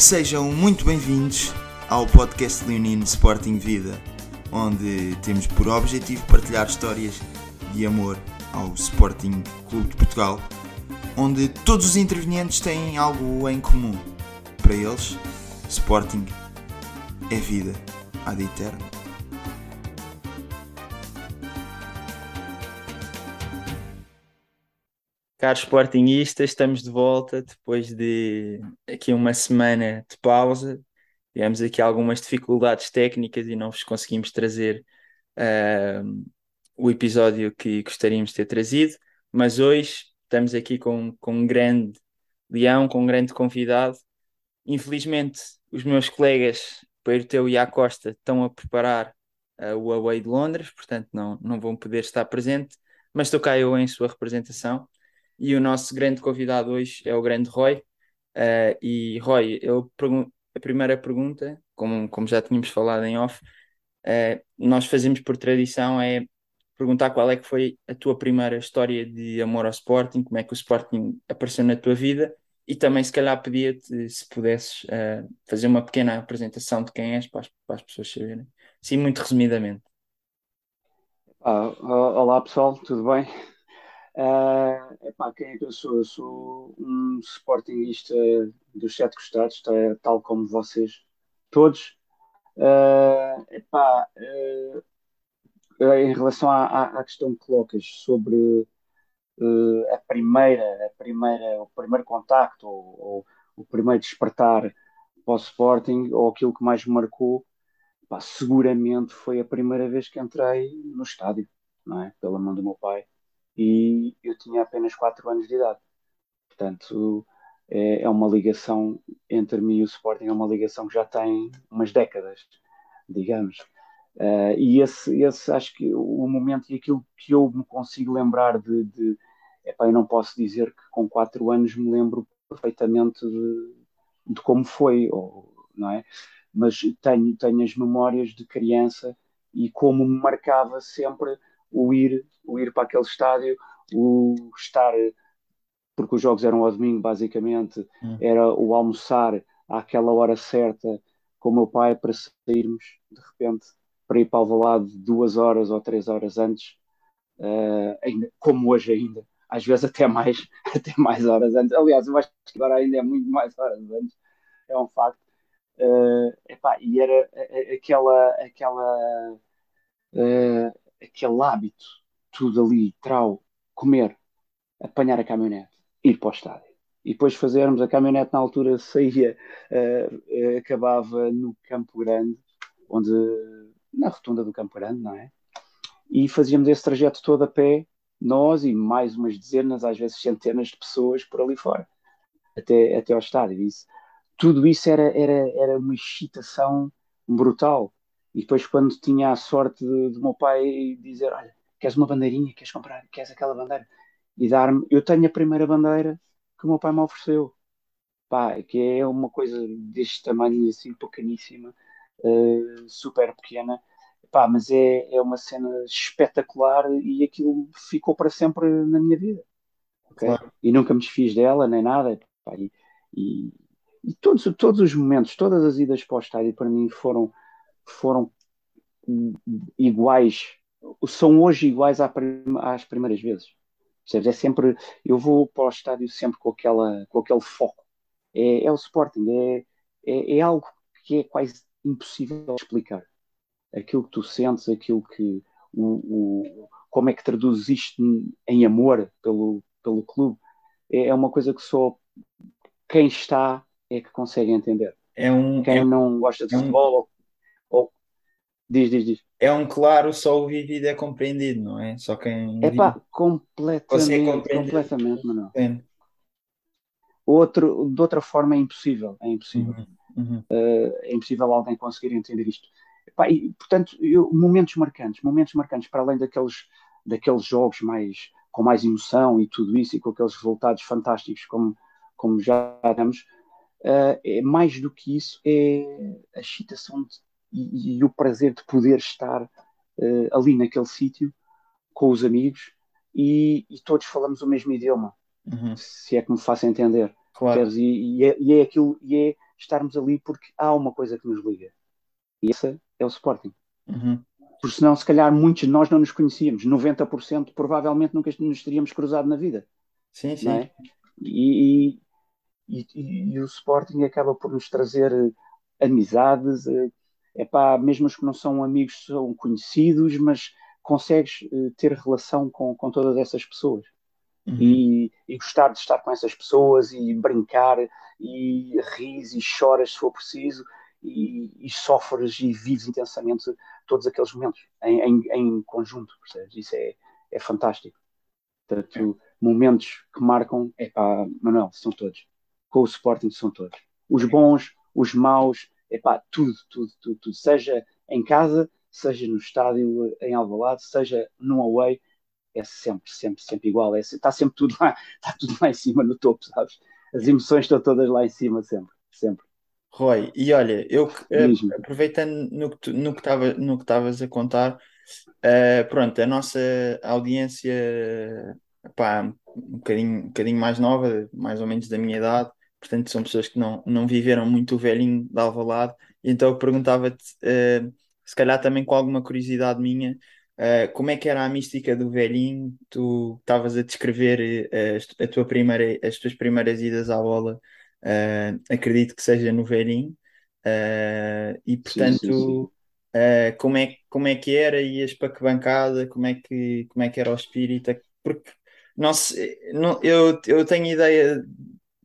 Sejam muito bem-vindos ao podcast Leonino Sporting Vida, onde temos por objetivo partilhar histórias de amor ao Sporting Clube de Portugal, onde todos os intervenientes têm algo em comum. Para eles, Sporting é vida ad eterno. Caros Sportingistas, estamos de volta depois de aqui uma semana de pausa. Tivemos aqui algumas dificuldades técnicas e não vos conseguimos trazer uh, o episódio que gostaríamos de ter trazido, mas hoje estamos aqui com, com um grande leão, com um grande convidado. Infelizmente, os meus colegas Peiroteu e Acosta estão a preparar uh, o Away de Londres, portanto não, não vão poder estar presente, mas estou cá eu em sua representação. E o nosso grande convidado hoje é o grande Roy. Uh, e Roy, eu a primeira pergunta, como, como já tínhamos falado em off, uh, nós fazemos por tradição é perguntar qual é que foi a tua primeira história de amor ao Sporting, como é que o Sporting apareceu na tua vida e também se calhar pedia-te se pudesses uh, fazer uma pequena apresentação de quem és para as, para as pessoas saberem. Sim, muito resumidamente. Ah, olá pessoal, tudo bem? Uh, epá, quem é que eu sou? Eu sou um sportingista dos sete costados, tá, tal como vocês todos. Uh, epá, uh, em relação à, à, questão que colocas sobre uh, a primeira, a primeira, o primeiro contacto ou, ou o primeiro despertar para o Sporting ou aquilo que mais me marcou, epá, seguramente foi a primeira vez que entrei no estádio, não é? Pela mão do meu pai e eu tinha apenas 4 anos de idade. Portanto, é, é uma ligação entre mim e o Sporting, é uma ligação que já tem umas décadas, digamos. Uh, e esse, esse, acho que o momento e aquilo que eu me consigo lembrar de, de epá, eu não posso dizer que com 4 anos me lembro perfeitamente de, de como foi, ou, não é? Mas tenho, tenho as memórias de criança e como me marcava sempre o ir, o ir para aquele estádio, o estar, porque os jogos eram ao domingo, basicamente, hum. era o almoçar àquela hora certa com o meu pai para sairmos, de repente, para ir para o lado duas horas ou três horas antes, uh, ainda, como hoje ainda, às vezes até mais, até mais horas antes. Aliás, eu acho que agora ainda é muito mais horas antes, é um facto. Uh, epá, e era aquela, aquela uh, aquele hábito, tudo ali, trau, comer, apanhar a caminhonete, ir para o estádio. E depois fazermos, a caminhonete na altura saía, uh, acabava no Campo Grande, onde, na rotunda do Campo Grande, não é? E fazíamos esse trajeto todo a pé, nós e mais umas dezenas, às vezes centenas de pessoas por ali fora, até, até ao estádio. Isso, tudo isso era, era, era uma excitação brutal. E depois, quando tinha a sorte de, de meu pai dizer: Olha, queres uma bandeirinha? Queres comprar? Queres aquela bandeira? E dar-me. Eu tenho a primeira bandeira que o meu pai me ofereceu. Pá, que é uma coisa deste tamanho, assim, pequeníssima, uh, super pequena. Pá, mas é, é uma cena espetacular e aquilo ficou para sempre na minha vida. Okay? Claro. E nunca me desfiz dela, nem nada. Pá, e, e, e todos, todos os momentos, todas as idas para o estádio para mim foram foram iguais, são hoje iguais às primeiras vezes. Percebes? É sempre, eu vou para o estádio sempre com, aquela, com aquele foco. É, é o Sporting, é, é, é, algo que é quase impossível explicar. Aquilo que tu sentes, aquilo que. O, o, como é que traduzes isto em amor pelo, pelo clube, é, é uma coisa que só quem está é que consegue entender. É um, quem é, não gosta de é futebol Diz, diz, diz. É um claro, só o vivido é compreendido, não é? Só quem. É pá, completamente, completamente, Manuel. Outro, de outra forma é impossível, é impossível. Uhum. Uh, é impossível alguém conseguir entender isto. Epá, e, portanto, eu, momentos marcantes, momentos marcantes, para além daqueles, daqueles jogos mais, com mais emoção e tudo isso, e com aqueles resultados fantásticos como, como já temos, uh, é, mais do que isso é a excitação de e, e, o prazer de poder estar uh, ali naquele sítio com os amigos e, e, todos falamos o mesmo idioma, uhum. se é que me faço entender. Claro. E, e, é, e, é, aquilo, e é estarmos ali porque há uma coisa que nos liga. E essa é o Sporting. Uhum. Porque senão, se calhar, muitos de nós não nos conhecíamos. 90% provavelmente nunca nos teríamos cruzado na vida. Sim, sim. É? E, e, e, e, o Sporting acaba por nos trazer eh, amizades, é pá, mesmo os que não são amigos são conhecidos, mas consegues uh, ter relação com, com todas essas pessoas. Uhum. E, e, gostar de estar com essas pessoas e brincar e ris e choras se for preciso e, e sofres e vives intensamente todos aqueles momentos em, em, em conjunto, percebes? Isso é, é fantástico. Portanto, momentos que marcam, é pá, Manuel, são todos. Com o Sporting são todos. Os bons, os maus, é pá, tudo, tudo, tudo, tudo. Seja em casa, seja no estádio em Alvalade, seja no away, é sempre, sempre, sempre igual. É, está sempre tudo lá, está tudo lá em cima no topo, sabes? As emoções estão todas lá em cima, sempre, sempre. Roy, e olha, eu uh, aproveitando no que tu, no que estava no que estavas a contar, uh, pronto, a nossa audiência, pá, um bocadinho, um bocadinho mais nova, mais ou menos da minha idade, portanto são pessoas que não, não viveram muito o velhinho de Alvalade, e então eu perguntava-te, uh, se calhar também com alguma curiosidade minha, uh, como é que era a mística do velhinho? Tu estavas a descrever uh, a tua primeira, as tuas primeiras idas à bola, acredito que seja no velhinho, e portanto... Sim, sim, sim. como, é, como é que era? Ias para que bancada? Como é que, como é que era o espírito? Porque não, não, eu, eu tenho ideia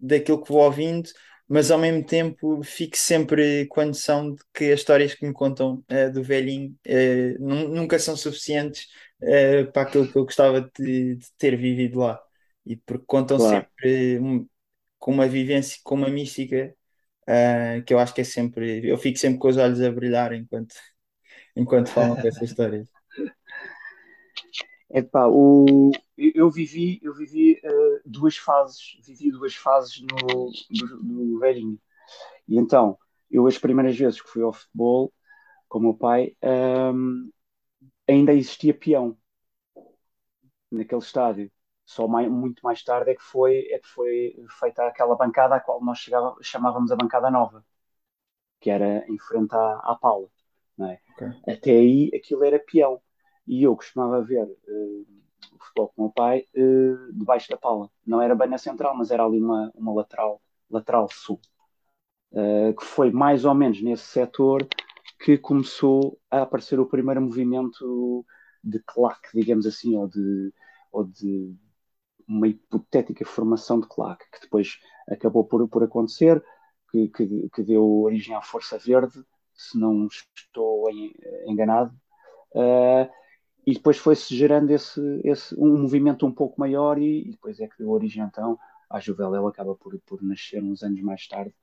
daquilo que vou ouvindo, mas ao mesmo tempo fico sempre com a noção de que as histórias que me contam uh, do velhinho uh, nunca são suficientes uh, para aquilo que eu gostava de, de, ter vivido lá. E porque contam claro. sempre um, com uma vivência, com uma mística que eu acho que é sempre. Eu fico sempre com os olhos a brilhar enquanto, enquanto falam com essas histórias. Epá, o, eu vivi, eu vivi uh, duas fases, vivi duas fases no, do, do velhinho. E então, eu as primeiras vezes que fui ao futebol com o meu pai, um, ehm, ainda existia peão naquele estádio. Só mais, muito mais tarde é que foi, é que foi feita aquela bancada a qual nós chegava, chamávamos a bancada nova, que era em frente à, à Paula. É? Okay. Até aí aquilo era peão e eu costumava ver uh, o futebol com o meu pai uh, debaixo da pala. Não era bem na central, mas era ali uma, uma lateral, lateral sul. Uh, que foi mais ou menos nesse setor que começou a aparecer o primeiro movimento de claque, digamos assim, ou de, ou de uma hipotética formação de claque, que depois acabou por, por acontecer, que, que, que deu origem à Força Verde, se não estou enganado. Uh, e depois foi-se gerando esse, esse, um movimento um pouco maior e, e, depois é que deu origem então à Juveléu acaba por, por nascer uns anos mais tarde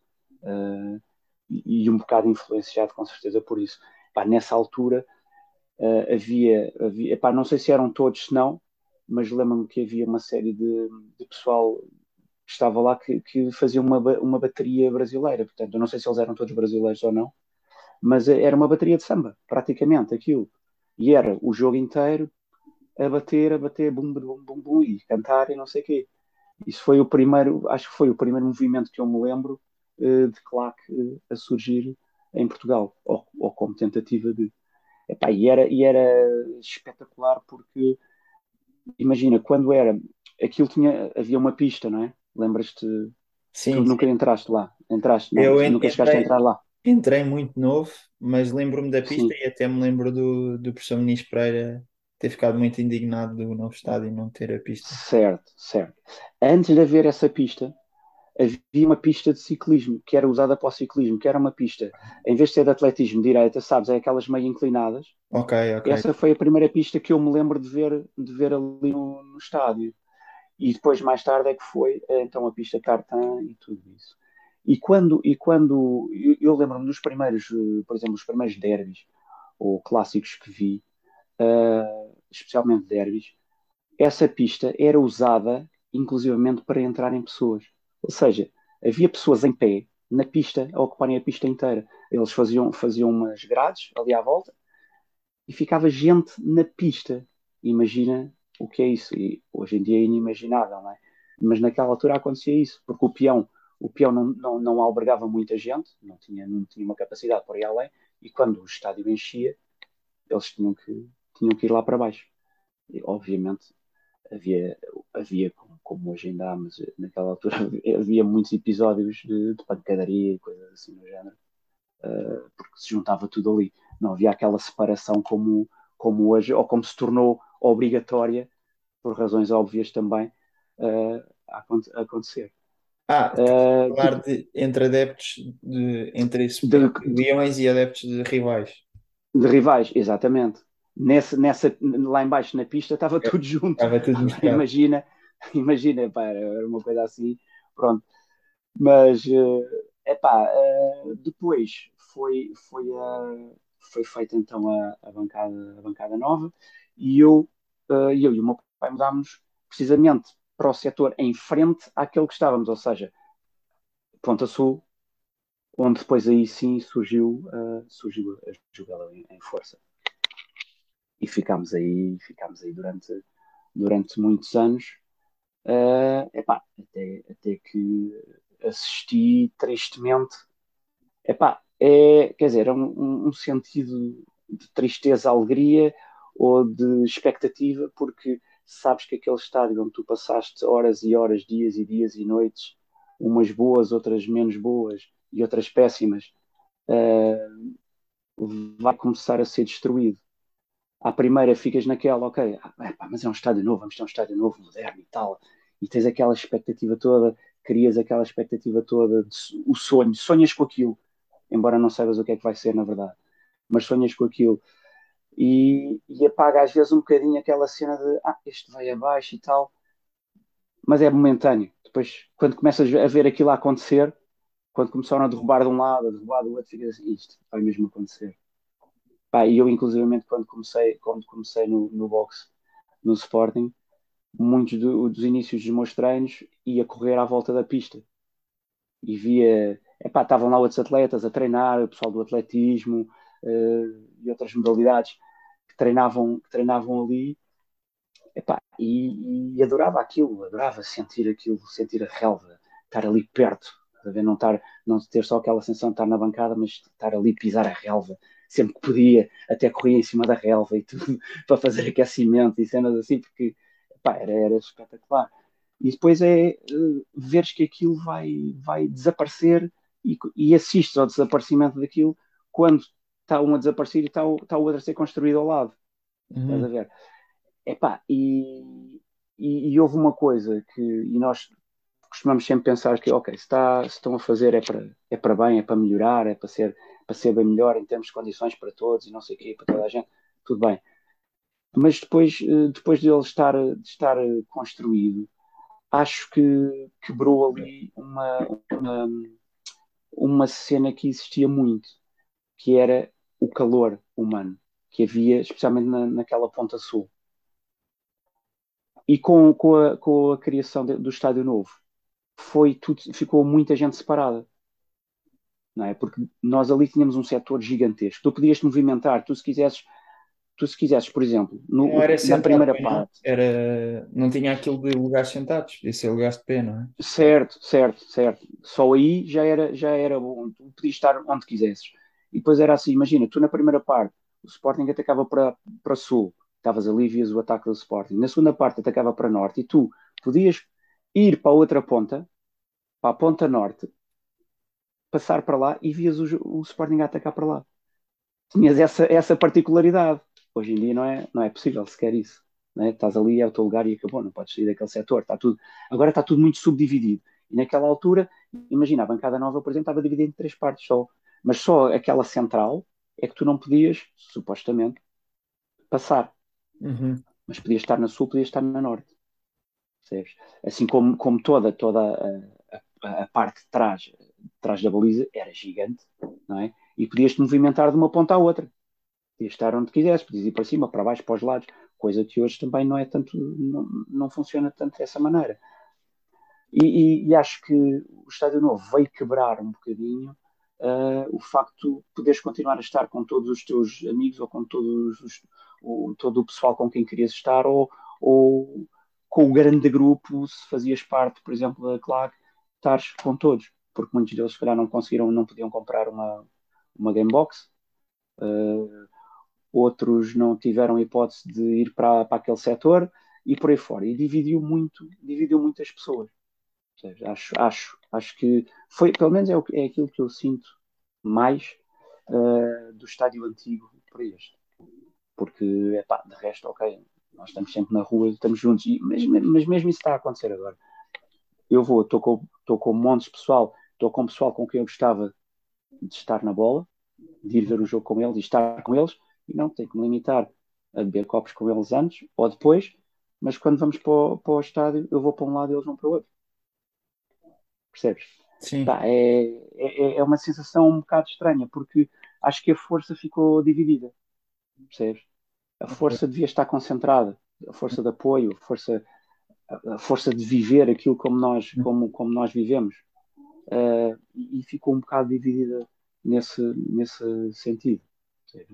uh, e, e, um bocado influenciado com certeza por isso. Pá, nessa altura uh, havia, havia epá, não sei se eram todos, se não, mas lembro-me que havia uma série de, de pessoal que estava lá que, que fazia uma, uma bateria brasileira, portanto eu não sei se eles eram todos brasileiros ou não, mas era uma bateria de samba, praticamente aquilo e era o jogo inteiro a bater, a bater, bum, bum, bum, bum, e cantar e não sei o quê. Isso foi o primeiro, acho que foi o primeiro movimento que eu me lembro uh, de claque uh, a surgir em Portugal, ou, ou como tentativa de. Epá, e, era, e era espetacular porque, imagina, quando era, aquilo tinha, havia uma pista, não é? Lembras-te? Sim. Tu sim. nunca entraste lá, entraste, não? Eu nunca chegaste a entrar lá. Entrei muito novo, mas lembro-me da pista Sim. e até me lembro do, do professor Muniz Pereira ter ficado muito indignado do novo estádio não ter a pista. Certo, certo. Antes de haver essa pista, havia uma pista de ciclismo que era usada para o ciclismo, que era uma pista, em vez de ser de atletismo direita, sabes, é aquelas meio inclinadas. Ok, ok. Essa foi a primeira pista que eu me lembro de ver, de ver ali no, no estádio. E depois, mais tarde, é que foi então a pista tartan e tudo isso. E quando, e quando eu, eu lembro-me dos primeiros, eh, por exemplo, os primeiros derbys ou clássicos que vi, uh, especialmente derbys, essa pista era usada inclusivamente para entrarem pessoas. Ou seja, havia pessoas em pé na pista a ocuparem a pista inteira. Eles faziam, faziam umas grades ali à volta e ficava gente na pista. Imagina o que é isso. E hoje em dia é inimaginável, não é? Mas naquela altura acontecia isso, porque o peão o peão não, não, não albergava muita gente, não tinha, não tinha uma capacidade para ir além, e quando o estádio enchia, eles tinham que, tinham que ir lá para baixo. E, obviamente, havia, havia como hoje ainda há, mas naquela altura havia muitos episódios de, de pancadaria e coisas assim no género, uh, porque se juntava tudo ali. Não havia aquela separação como, como hoje, ou como se tornou obrigatória, por razões óbvias também, uh, a, acontecer. Ah, uh, falar de, entre adeptos de, entre leões e adeptos de rivais. De rivais, exatamente. Nessa, nessa, lá embaixo na pista estava é, tudo junto. Estava tudo imagina, imagina, pá, era uma coisa assim, pronto. Mas, uh, pá, uh, depois foi, foi, uh, foi feita então a, a, bancada, a bancada nova e eu, uh, eu e o meu pai mudámos precisamente para o setor em frente àquele que estávamos, ou seja, Ponta Sul, onde depois aí sim surgiu, uh, surgiu a jogada em, em, força. E ficámos aí, ficámos aí durante, durante muitos anos, uh, epá, até, até que assisti tristemente, epá, é, quer dizer, é um, um sentido de tristeza, alegria ou de expectativa, porque sabes que aquele estádio onde tu passaste horas e horas, dias e dias e noites, umas boas, outras menos boas e outras péssimas, uh, vai começar a ser destruído. À primeira ficas naquela, ok, ah, mas é um estádio novo, vamos ter um estádio novo, moderno e tal, e tens aquela expectativa toda, crias aquela expectativa toda, de, o sonho, sonhas com aquilo, embora não saibas o que é que vai ser na verdade, mas sonhas com aquilo e, e apaga às vezes um bocadinho aquela cena de ah, este vai abaixo e tal, mas é momentâneo. Depois, quando começas a ver aquilo a acontecer, quando começaram a derrubar de um lado, a derrubar do outro, ficas assim, isto vai mesmo acontecer. Pá, e eu, inclusivamente, quando comecei, quando comecei no, no boxe, no Sporting, muitos do, dos inícios dos meus treinos ia correr à volta da pista e via, estavam lá outros atletas a treinar, o pessoal do atletismo, e outras modalidades que treinavam, que treinavam ali epá, e, e, adorava aquilo, adorava sentir aquilo, sentir a relva, estar ali perto, não, estar, não ter só aquela sensação de estar na bancada, mas estar ali, pisar a relva, sempre que podia, até corria em cima da relva e tudo, para fazer aquecimento e cenas assim, porque epá, era, era espetacular. E depois é uh, veres que aquilo vai, vai desaparecer e, e assistes ao desaparecimento daquilo quando está um a desaparecer e está o, está o outro a ser construído ao lado. Uhum. Estás a ver? Epá, e, e, e, houve uma coisa que e nós costumamos sempre pensar que, ok, se, está, se estão a fazer é para, é para bem, é para melhorar, é para ser, para ser bem melhor em termos de condições para todos e não sei o quê, para toda a gente, tudo bem. Mas depois, eh, depois de ele estar, de estar construído, acho que quebrou ali uma, uma, uma cena que existia muito, que era o calor humano que havia, especialmente na, naquela ponta sul. E com, com, a, com a criação de, do Estádio Novo, foi tudo, ficou muita gente separada. Não é? Porque nós ali tínhamos um setor gigantesco. Tu podias te movimentar, tu se quisesses, tu se quisesses, por exemplo, no, na sentado, primeira não. parte. Era, não tinha aquilo de lugares sentados, podia ser lugares de pé, não é? Certo, certo, certo. Só aí já era, já era bom. Tu podias estar onde quisesses. E depois era assim, imagina, tu na primeira parte, o Sporting atacava para, para sul, estavas ali, vias o ataque do Sporting. Na segunda parte atacava para norte e tu podias ir para a outra ponta, para a ponta norte, passar para lá e vias o, o Sporting a atacar para lá. Tinhas essa, essa particularidade. Hoje em dia não é, não é possível sequer isso. Né? Estás ali, é o teu lugar e acabou, não podes sair daquele setor. Está tudo, agora está tudo muito subdividido. E naquela altura, imagina, a bancada nova, por exemplo, estava dividida em três partes só mas só aquela central é que tu não podias, supostamente, passar. Uhum. Mas podias estar na sul, podias estar na norte. Percebes? Assim como, como toda, toda a, a, a parte de trás, de trás da baliza era gigante, não é? E podias te movimentar de uma ponta à outra. Podias estar onde quisesse, podias ir para cima, para baixo, para os lados, coisa que hoje também não é tanto, não, não funciona tanto dessa maneira. E, e, e acho que o Estádio Novo veio quebrar um bocadinho uh, o facto de poderes continuar a estar com todos os teus amigos ou com todos os, todo o pessoal com quem querias estar ou, ou com o grande grupo, se fazias parte, por exemplo, da CLAC, estares com todos, porque muitos deles, se calhar, não conseguiram, não podiam comprar uma, uma Gamebox. Uh, outros não tiveram hipótese de ir para, para aquele setor e por aí fora. E dividiu muito, dividiu muitas pessoas. Seja, acho, acho, acho que foi, pelo menos é, é aquilo que eu sinto mais uh, do estádio antigo para este. Porque, é pá, de resto, ok, nós estamos sempre na rua, estamos juntos, e, mas, mas mesmo isso está a acontecer agora. Eu vou, estou com, com montes de pessoal, estou com pessoal com quem eu gostava de estar na bola, de ir ver o jogo com eles e estar com eles, e não tenho que me limitar a beber copos com eles antes ou depois, mas quando vamos para o, para o estádio, eu vou para um lado e eles vão para o outro. Percebes? Sim. Tá, é, é, é uma sensação um bocado estranha, porque acho que a força ficou dividida. Percebes? A força devia estar concentrada, a força de apoio, a força, a força de viver aquilo como nós, como, como nós vivemos. Uh, e ficou um bocado dividida nesse, nesse sentido.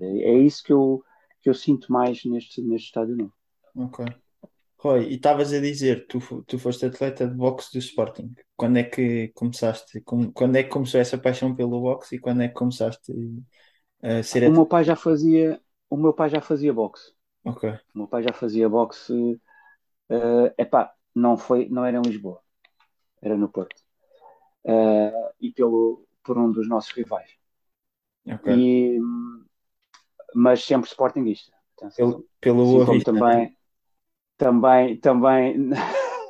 É, é isso que eu, que eu sinto mais neste, neste estádio novo. Ok. Roy, e estavas a dizer, tu, tu foste atleta de boxe do Sporting. Quando é que começaste? Quando é que começou essa paixão pelo boxe e quando é que começaste a ser? O meu pai já fazia, o meu pai já fazia boxe. Ok. O meu pai já fazia boxe. Uh, epá, não foi, não era em Lisboa, era no Porto. Uh, e pelo, por um dos nossos rivais. Ok. E, mas sempre sportinguista. Pelo, pelo assim como também, também, também,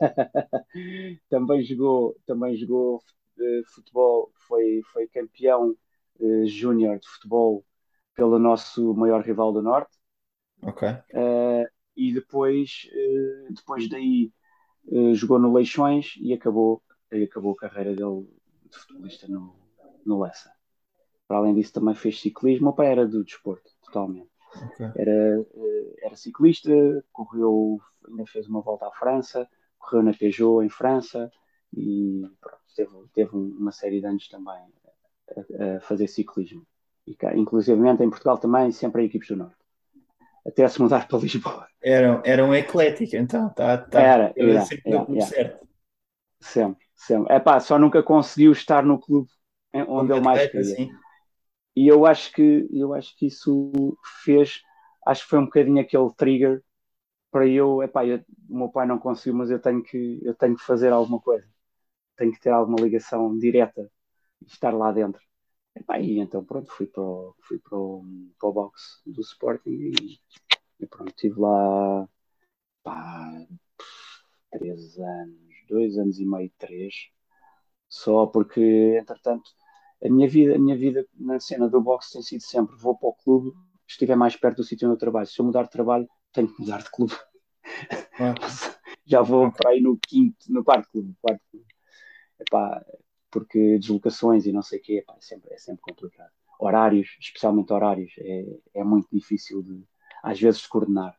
também jogou, também jogou uh, futebol, foi, foi campeão uh, júnior de futebol pelo nosso maior rival do Norte. Ok. Uh, e depois, depois daí jogou no Leixões e acabou, e acabou a carreira dele de futebolista no, no Lessa. Para além disso, também fez ciclismo. O pai era do desporto, totalmente. Okay. Era, eh, era ciclista, correu, ainda fez uma volta à França, correu na Peugeot em França e pronto, teve, teve uma série de anos também a, a fazer ciclismo. E inclusive em Portugal também, sempre a equipes do Norte. Até se mudar para Lisboa. Era, era um eclético, então. Tá, tá, era, era, sempre era, era, certo. Sempre, sempre. É pá, só nunca conseguiu estar no clube onde ele mais queria. Sim. E eu acho que eu acho que isso fez, acho que foi um bocadinho aquele trigger para eu, epá, eu, o meu pai não conseguiu, mas eu tenho que eu tenho que fazer alguma coisa. Tenho que ter alguma ligação direta e estar lá dentro. E então pronto, fui para o, fui para o, para o box do Sporting e, e pronto, estive lá pá, três anos, dois anos e meio, três, só porque entretanto a minha vida, a minha vida na cena do boxe tem sido sempre vou para o clube, estiver mais perto do sítio onde eu trabalho. Se eu mudar de trabalho, tenho que mudar de clube. Já vou para aí no quinto, no quarto clube, quarto clube. Epá, porque deslocações e não sei o quê, epá, é, sempre, é sempre complicado. Horários, especialmente horários, é, é muito difícil de, às vezes, de coordenar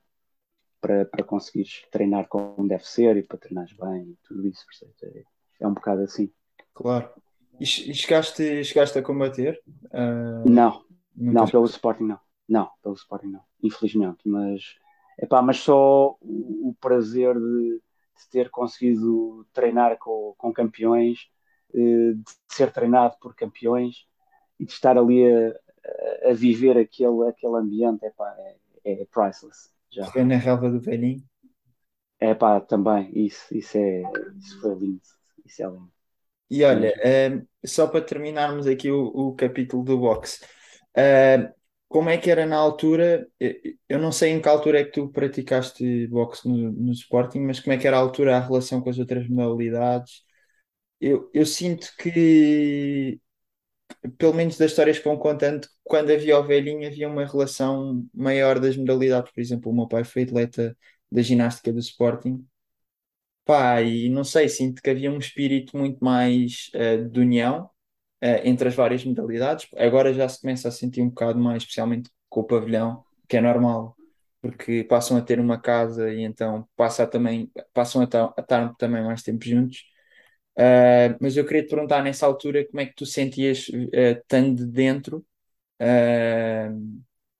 para, para conseguires treinar como deve ser e para treinares bem e tudo isso, é, é um bocado assim. Claro. E chegaste, chegaste a combater? Uh, não, não, pelo Sporting não. Não, pelo Sporting não, infelizmente. Mas, epá, mas só o, o prazer de, de, ter conseguido treinar com, com campeões, eh, de ser treinado por campeões e de estar ali a, a viver aquele, aquele ambiente, epá, é, é priceless. Já. Foi na relva do velhinho? É pá, também, isso, isso, é, isso foi lindo. Isso é lindo. E olha, uh, só para terminarmos aqui o, o capítulo do boxe, uh, como é que era na altura? Eu não sei em que altura é que tu praticaste boxe no, no Sporting, mas como é que era a altura, a relação com as outras modalidades? Eu, eu sinto que, pelo menos das histórias que vão contando, quando havia o velhinho havia uma relação maior das modalidades. Por exemplo, o meu pai foi atleta da ginástica do Sporting Pá, e não sei, sinto que havia um espírito muito mais uh, de união uh, entre as várias modalidades. Agora já se começa a sentir um bocado mais, especialmente com o pavilhão, que é normal, porque passam a ter uma casa e então passa também, passam a, estar também mais tempo juntos. Uh, mas eu queria te perguntar nessa altura como é que tu sentias, uh, estando dentro,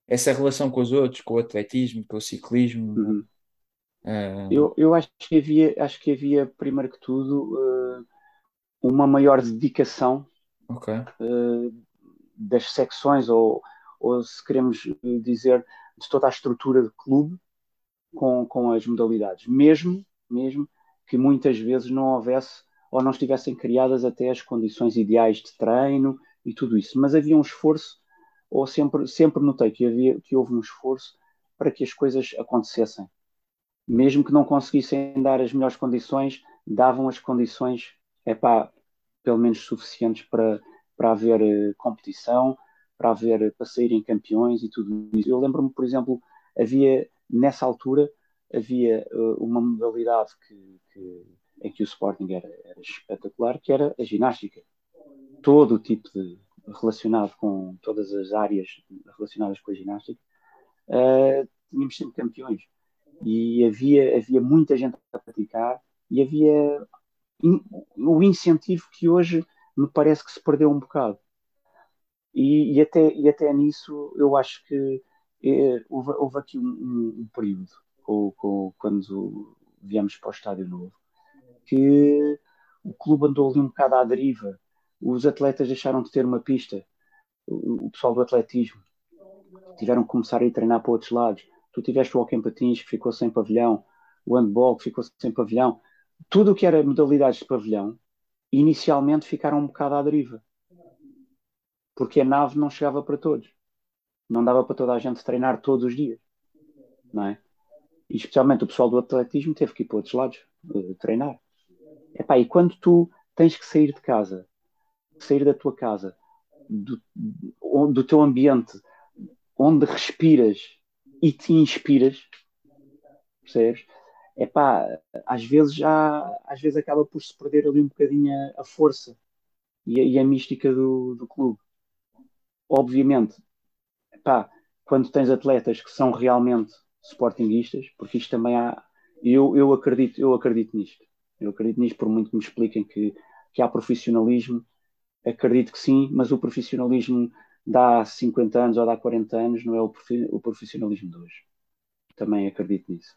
essa relação com os outros, com o atletismo, com o ciclismo. Uhum. Uh... Eu, eu acho que havia, acho que havia primeiro que tudo, uh, uma maior dedicação Ok. uh, das secções, ou, ou se queremos dizer, de toda a estrutura de clube com, com as modalidades, mesmo, mesmo que muitas vezes não houvesse ou não estivessem criadas até as condições ideais de treino e tudo isso. Mas havia um esforço, ou sempre, sempre notei que, havia, que houve um esforço para que as coisas acontecessem. Mesmo que não conseguissem dar as melhores condições, davam as condições, é pá, pelo menos suficientes para, para haver uh, competição, para haver para saírem campeões e tudo isso. Eu lembro-me, por exemplo, havia nessa altura havia uh, uma modalidade que, que, em que o Sporting era, era, espetacular, que era a ginástica. Todo o tipo de relacionado com todas as áreas relacionadas com a ginástica, uh, tínhamos sempre campeões. E havia, havia muita gente a praticar e havia in, o incentivo que hoje me parece que se perdeu um bocado. E, e até, e até nisso eu acho que eh, houve, houve, aqui um, um, um período, com, com, quando viemos para o Estádio Novo, que o clube andou ali um bocado à deriva. Os atletas deixaram de ter uma pista. O, o pessoal do atletismo tiveram que começar a ir treinar para outros lados. Tu tiveste o em patins, que ficou sem pavilhão, o handball, que ficou sem pavilhão. Tudo o que era modalidades de pavilhão, inicialmente ficaram um bocado à deriva. Porque a nave não chegava para todos. Não dava para toda a gente treinar todos os dias. Não é? E especialmente o pessoal do atletismo teve que ir para outros lados uh, treinar. Epá, e quando tu tens que sair de casa, sair da tua casa, do, do teu ambiente, onde respiras e te inspiras, percebes? Epá, às vezes já às vezes acaba por se perder ali um bocadinho a, força e a, e a, mística do, do clube. Obviamente, epá, quando tens atletas que são realmente sportinguistas, porque isto também há, eu, eu acredito, eu acredito nisto. Eu acredito nisto, por muito que me expliquem que, que há profissionalismo, acredito que sim, mas o profissionalismo dá 50 anos ou dá 40 anos não é o, profissionalismo de hoje. Também acredito nisso.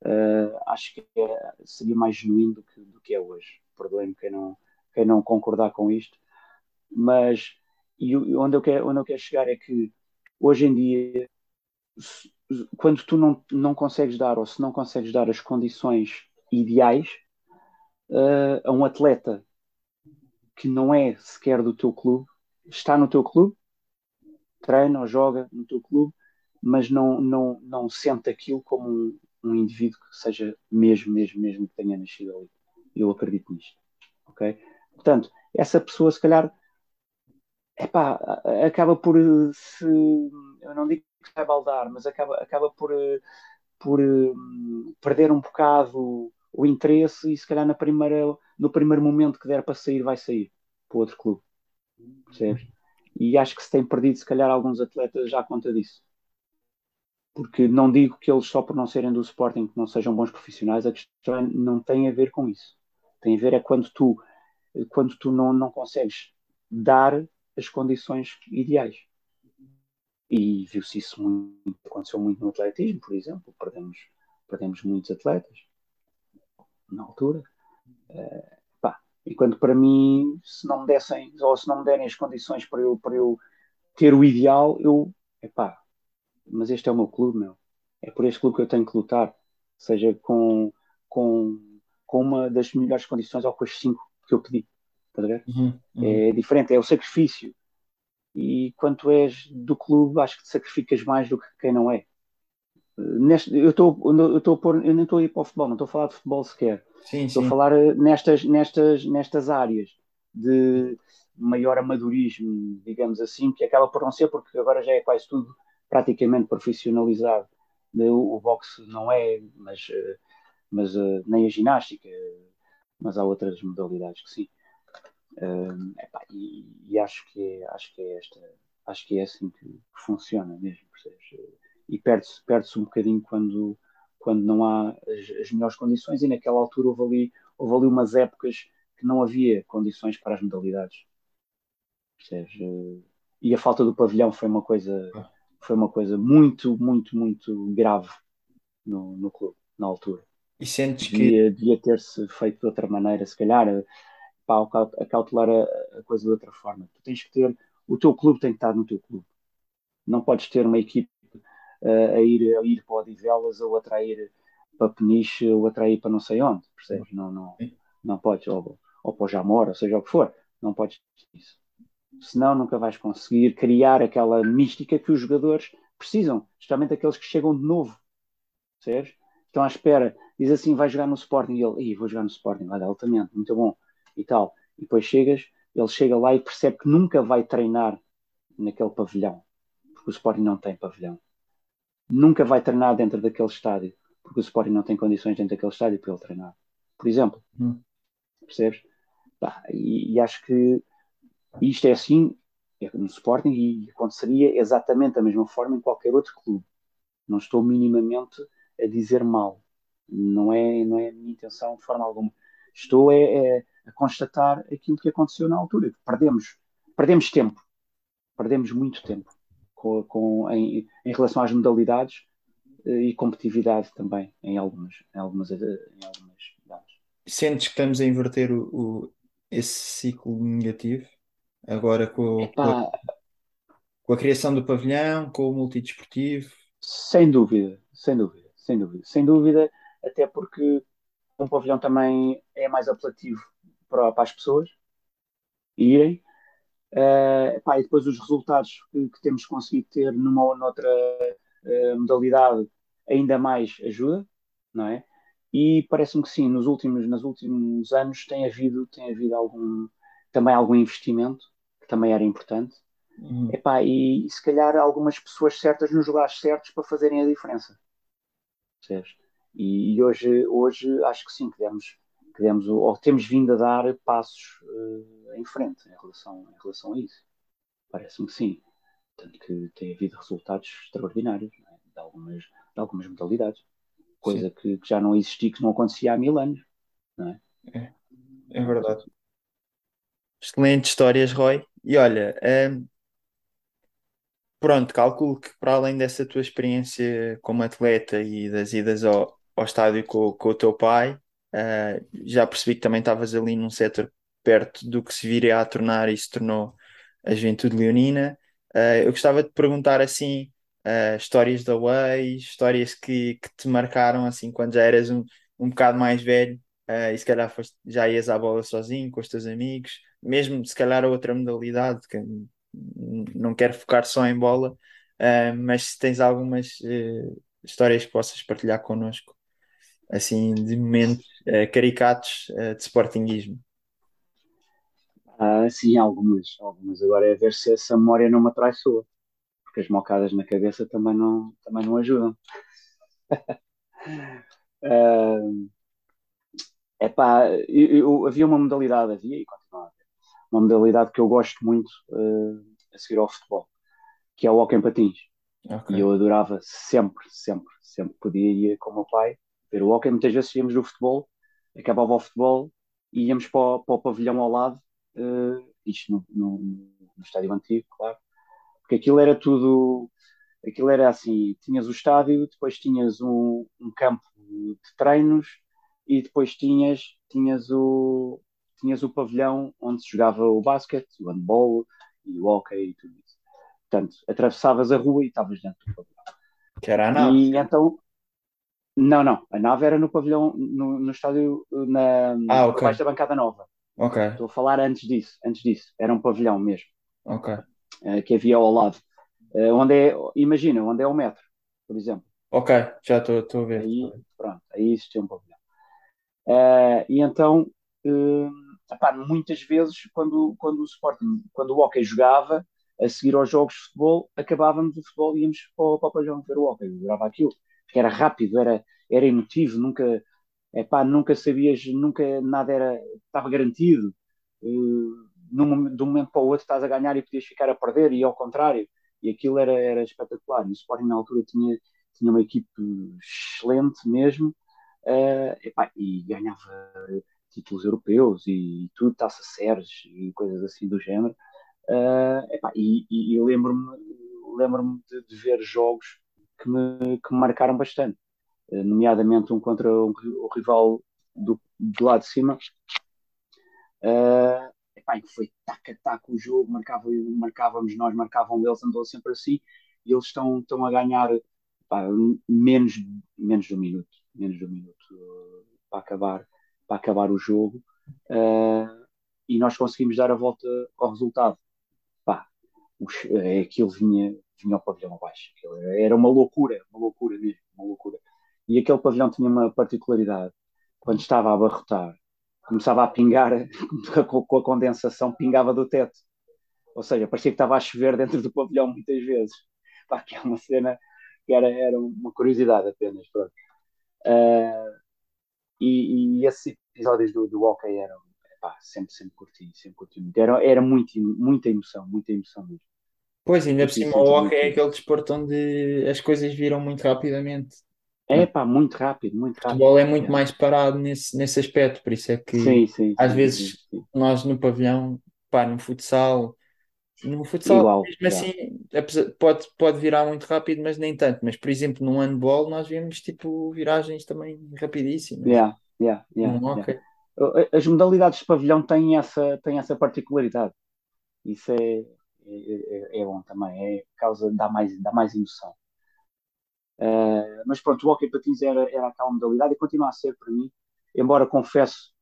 Uh, acho que é, seria mais genuíno do que, do que é hoje. Perdoem-me quem não, quem não concordar com isto, mas e onde eu, quero, onde eu quero chegar é que hoje em dia, quando tu não, não consegues dar, ou se não consegues dar as condições ideais uh, a um atleta que não é sequer do teu clube, está no teu clube, treina ou joga no teu clube, mas não, não, não sente aquilo como um, um indivíduo que seja mesmo, mesmo, mesmo que tenha nascido ali. Eu acredito nisto. Ok? Portanto, essa pessoa, se calhar, epá, acaba por se. Eu não digo que vai baldar, mas acaba, acaba por, por um, perder um bocado o interesse e se calhar na primeira, no primeiro momento que der para sair, vai sair para outro clube. Percebes? E acho que se tem perdido, se calhar, alguns atletas já à conta disso. Porque não digo que eles, só por não serem do Sporting, que não sejam bons profissionais, a questão não tem a ver com isso. Tem a ver é quando tu, quando tu não, não consegues dar as condições ideais. E viu-se isso muito, aconteceu muito no atletismo, por exemplo. Perdemos, perdemos muitos atletas na altura. Pá, enquanto para mim, se não me dessem, ou se não me derem as condições para eu, para eu ter o ideal, eu, epá, mas este é o meu clube, meu. É por este clube que eu tenho que lutar, seja com, com, com uma das melhores condições ou com as cinco que eu pedi. Estás a ver? Uhum, uhum. É diferente, é o sacrifício. E quando és do clube, acho que te sacrificas mais do que quem não é. Neste, eu estou estou pôr, eu nem estou a ir para o futebol, não estou a falar de futebol sequer. Sim, estou sim. a falar eh, nestas, nestas, nestas áreas de maior amadorismo, digamos assim, que acaba por não ser, porque agora já é quase tudo praticamente profissionalizado. O, o boxe não é, mas, eh, mas eh, nem a ginástica, mas há outras modalidades que sim. Epá, e, e, acho que é, acho que é esta, acho que é assim que funciona mesmo, percebes? E perde-se perde um bocadinho quando, quando não há as, as, melhores condições, e naquela altura houve ali, houve ali umas épocas que não havia condições para as modalidades. Percebes? E a falta do pavilhão foi uma coisa, foi uma coisa muito, muito, muito grave no, no clube, na altura. E sentes devia, que. Devia ter-se feito de outra maneira, se calhar pá, acautelar a, a coisa de outra forma. Tu tens que ter, o teu clube tem que estar no teu clube. Não podes ter uma equipe a, ir, a ir para Odivelas, ou outra a ir para Peniche, ou outra a ir para não sei onde, percebes? Não, não, não podes, ou, ou para o Jamor, ou seja o que for, não podes isso. Senão nunca vais conseguir criar aquela mística que os jogadores precisam, justamente aqueles que chegam de novo, percebes? Estão à espera, diz assim, vai jogar no Sporting, e ele, vou jogar no Sporting, vai dar altamente, muito bom, e tal. E depois chegas, ele chega lá e percebe que nunca vai treinar naquele pavilhão, porque o Sporting não tem pavilhão. Nunca vai treinar dentro daquele estádio, porque o Sporting não tem condições dentro daquele estádio para ele treinar. Por exemplo, hum. percebes? e, e, acho que isto é assim é no Sporting e aconteceria exatamente da mesma forma em qualquer outro clube. Não estou minimamente a dizer mal. Não é, não é a minha intenção de forma alguma. Estou é, é a constatar aquilo que aconteceu na altura. Perdemos, perdemos tempo. Perdemos muito tempo com, com em, em, relação às modalidades eh, e competitividade também em algumas, em algumas, em algumas Sentes que estamos a inverter o, o esse ciclo negativo agora com, com, a, com a criação do pavilhão, com o multidesportivo? Sem dúvida, sem dúvida, sem dúvida, sem dúvida, até porque um pavilhão também é mais apelativo para, para as pessoas irem. Uh, pá, e depois os resultados que, que, temos conseguido ter numa ou noutra uh, modalidade ainda mais ajuda, não é? E parece-me que sim, nos últimos, nos últimos anos tem havido, tem havido algum, também algum investimento, que também era importante. Uhum. Epá, e, e se calhar algumas pessoas certas nos lugares certos para fazerem a diferença. E, e, hoje, hoje acho que sim, que demos, que demos ou temos vindo a dar passos uh, em frente em relação, em relação a isso. Parece-me que sim. Tanto que tem havido resultados extraordinários é? de, algumas, de algumas modalidades. Coisa que, que, já não existia, que não acontecia há mil anos. Não é? é, é verdade. Excelentes histórias, Roy. E olha, um, pronto, calculo que para além dessa tua experiência como atleta e das idas ao, ao estádio com, com o teu pai, uh, já percebi que também estavas ali num setor perto do que se viria a tornar e se tornou a Juventude Leonina. Uh, eu gostava de perguntar assim, uh, histórias da Way, histórias que, que te marcaram assim quando já eras um, um bocado mais velho uh, e se calhar foste, já ias à bola sozinho com os teus amigos, mesmo se calhar a outra modalidade, que não quero focar só em bola, mas se tens algumas histórias que possas partilhar connosco, assim, de momentos caricatos de sportinguismo. Ah, sim, algumas, algumas. Agora é ver se essa memória não me atraiçoa, porque as mocadas na cabeça também não, também não ajudam. uh, epá, eu, eu, havia uma modalidade, havia e continua a haver, uma modalidade que eu gosto muito uh, a seguir ao futebol, que é o hockey em patins. Okay. E eu adorava sempre, sempre, sempre podia ir com o meu pai ver o hockey. Muitas vezes íamos do futebol, acabava o futebol e íamos para o, para o pavilhão ao lado, uh, isto no, no, no, estádio antigo, claro, porque aquilo era tudo, aquilo era assim, tinhas o estádio, depois tinhas um, um campo de treinos e depois tinhas, tinhas o, tinhas o pavilhão onde se jogava o basquete, o handball e o hockey e tudo isso. Portanto, atravessavas a rua e estavas dentro do pavilhão. Que era a nave. E então, não, não, a nave era no pavilhão, no, no estádio, na, ah, okay. da bancada nova. Ok. Estou a falar antes disso, antes disso, era um pavilhão mesmo. Ok. Uh, que havia ao lado. Uh, onde é, imagina, onde é o metro, por exemplo. Ok, já estou a ver. Aí, pronto, aí existia um pavilhão. Uh, e então, epá, muitas vezes, quando, quando o Sporting, quando o Hockey jogava, a seguir aos jogos de futebol, acabávamos o futebol e íamos para, para o pavilhão ver o Hockey. Eu jogava aquilo, porque era rápido, era, era emotivo, nunca, epá, nunca sabias, nunca nada era, estava garantido. Uh, num, de um momento para o outro estás a ganhar e podias ficar a perder, e ao contrário. E aquilo era, era espetacular. E o Sporting na altura tinha, tinha uma equipe excelente mesmo, uh, epá, e ganhava títulos europeus e, e tudo, taça Sérgio e coisas assim do género. Uh, epá, e, e, e lembro-me lembro de, de, ver jogos que me, que me marcaram bastante, nomeadamente um contra um, o rival do, do lado de cima, Uh, epá, foi tac a tac o jogo, marcava, marcávamos nós, marcavam eles, andou sempre assim, e eles estão, estão a ganhar epá, menos, menos de um minuto, menos de um minuto uh, para, acabar, para acabar o jogo, uh, e nós conseguimos dar a volta ao resultado. Pá, os, aquilo vinha, vinha ao pavilhão abaixo, era uma loucura, uma loucura mesmo, uma loucura. E aquele pavilhão tinha uma particularidade, quando estava a abarrotar, começava a pingar com a condensação, pingava do teto. Ou seja, parecia que estava a chover dentro do pavilhão muitas vezes. Pá, que é uma cena que era, era uma curiosidade apenas. Uh, e, e, esses episódios do, do hockey eram pá, sempre, sempre curti, sempre curti muito. Era, era muito, muita emoção, muita emoção mesmo. Pois, ainda por cima o hockey é aquele desporto onde as coisas viram muito rapidamente. É pá, muito rápido, muito rápido. O futebol é muito mais parado nesse, nesse aspecto, por isso é que sim, sim, às sim, vezes nós no pavilhão, pá, no futsal, no futsal Igual, mesmo assim pode, pode virar muito rápido, mas nem tanto. Mas por exemplo, no handball nós vemos tipo viragens também rapidíssimas. Yeah, yeah, yeah, hockey. yeah. As modalidades de pavilhão têm essa, têm essa particularidade. Isso é, é, é bom também, é causa, dá mais, dá mais emoção. Uh, mas pronto, o hockey patins era, era aquela modalidade e continua a ser para mim, embora confesso,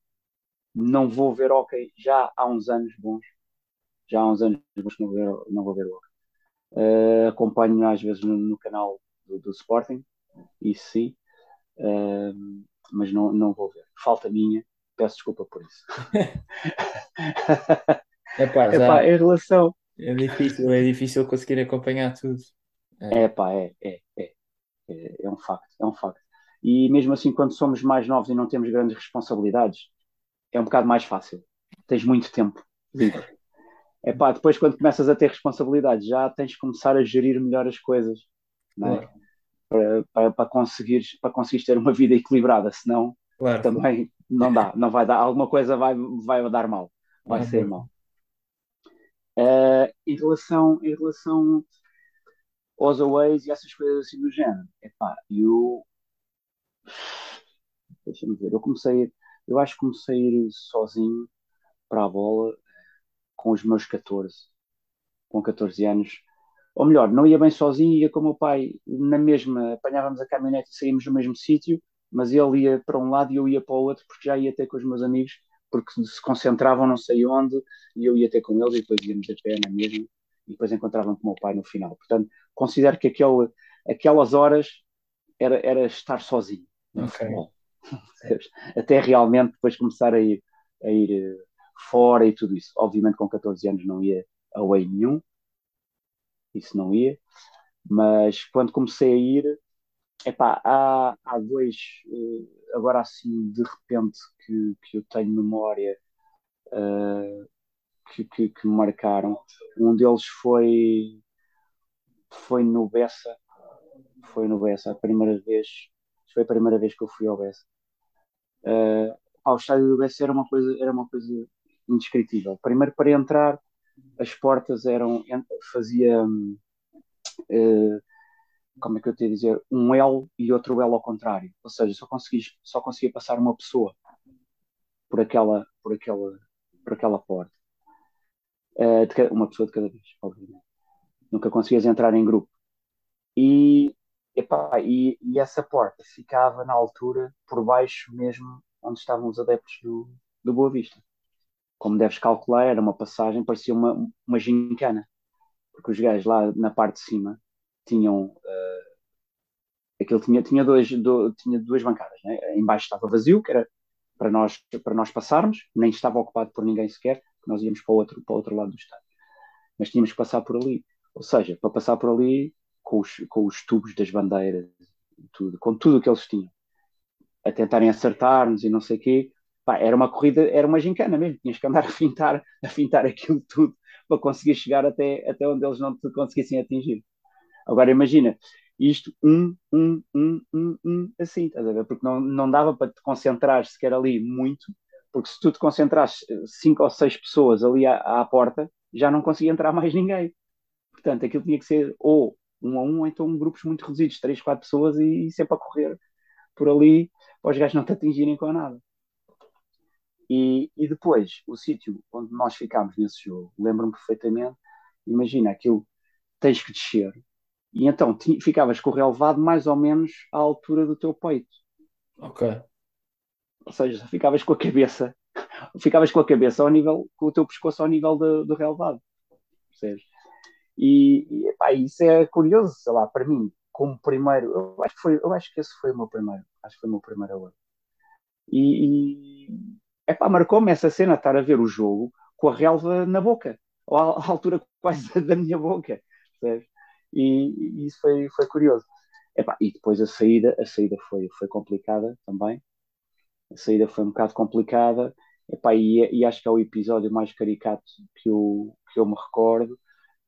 não vou ver hockey já há uns anos bons, já há uns anos bons que não vou ver, não vou ver hockey. Uh, acompanho às vezes no, no canal do, do, Sporting, isso sim, uh, mas não, não vou ver. Falta minha, peço desculpa por isso. Epá, já... Epá, em relação. É difícil, é difícil conseguir acompanhar tudo. É pá, é, é, é. É, é um facto, é um facto. E mesmo assim, quando somos mais novos e não temos grandes responsabilidades, é um bocado mais fácil. Tens muito tempo livre. É pá, depois quando começas a ter responsabilidades, já tens que começar a gerir melhor as coisas, não é? Para, para, para, conseguires, para conseguires ter uma vida equilibrada, senão claro. também não dá, não vai dar, alguma coisa vai, vai dar mal, vai ah, ser mal. Uh, em relação, em relação aos aways e essas coisas assim do género. Epá, eu. Deixa-me ver, eu comecei. Eu acho que comecei a ir sozinho para a bola com os meus 14. Com 14 anos. Ou melhor, não ia bem sozinho, ia com o meu pai na mesma. Apanhávamos a caminhonete e saímos no mesmo sítio, mas ele ia para um lado e eu ia para o outro, porque já ia ter com os meus amigos, porque se concentravam não sei onde, e eu ia ter com eles e depois íamos a pé na mesma e depois encontravam com o meu pai no final. Portanto, considero que aquele, aquelas horas era, era estar sozinho no okay. futebol. Até realmente depois começar a ir, a ir uh, fora e tudo isso. Obviamente com 14 anos não ia away nenhum, isso não ia, mas quando comecei a ir, epá, há, há dois, uh, agora assim, de repente, que, que eu tenho memória uh, que, que, que me marcaram. Um deles foi, foi no Bessa, foi no Bessa, a primeira vez, foi a primeira vez que eu fui ao Bessa. Uh, ao estádio do Bessa era uma coisa, era uma coisa indescritível. Primeiro para entrar, as portas eram, fazia, uh, como é que eu te ia dizer, um L e outro L ao contrário. Ou seja, só conseguia, só conseguia passar uma pessoa por aquela, por aquela, por aquela porta. Uh, cada, uma pessoa de cada vez, obviamente. Nunca conseguias entrar em grupo. E, epá, e, e, essa porta ficava na altura, por baixo mesmo, onde estavam os adeptos do, do Boa Vista. Como deves calcular, era uma passagem, parecia uma, uma gincana. Porque os gajos lá na parte de cima tinham. Uh, aquilo tinha, tinha, dois, do, tinha duas bancadas. Né? Embaixo estava vazio, que era para nós, para nós passarmos, nem estava ocupado por ninguém sequer nós íamos para o outro, para o outro lado do estádio. Mas tínhamos que passar por ali. Ou seja, para passar por ali com os, com os tubos das bandeiras, tudo, com tudo o que eles tinham, a tentarem acertar-nos e não sei o quê. Pá, era uma corrida, era uma gincana mesmo, tinhas que andar a fintar, a fintar aquilo tudo para conseguir chegar até, até onde eles não te conseguissem atingir. Agora imagina, isto um, um, um, um, um, assim, estás a ver? Porque não, não dava para te concentrar sequer ali muito porque se tu te concentrasses cinco ou seis pessoas ali à, à porta, já não conseguia entrar mais ninguém. Portanto, aquilo tinha que ser ou um a um, ou então grupos muito reduzidos, três, quatro pessoas e, sempre a correr por ali para os gajos não te atingirem com nada. E, e depois, o sítio onde nós ficámos nesse jogo, lembro-me perfeitamente, imagina aquilo, tens que descer, e então ficavas com o relevado mais ou menos à altura do teu peito. Ok. Ou seja, ficavas com a cabeça, ficavas com a cabeça ao nível, com o teu pescoço ao nível do, do relevado. Percebes? E, e isso é curioso, sei lá, para mim, como primeiro, eu acho que foi, eu acho que esse foi o meu primeiro, acho que foi o meu primeiro ano. E, e epá, marcou-me essa cena, estar a ver o jogo com a relva na boca, ou à, à altura quase da minha boca, percebes? E, e isso foi, foi curioso. Epá, e depois a saída, a saída foi, foi complicada também. A saída foi um bocado complicada. Epá, e, e acho que é o episódio mais caricato que eu, que eu me recordo,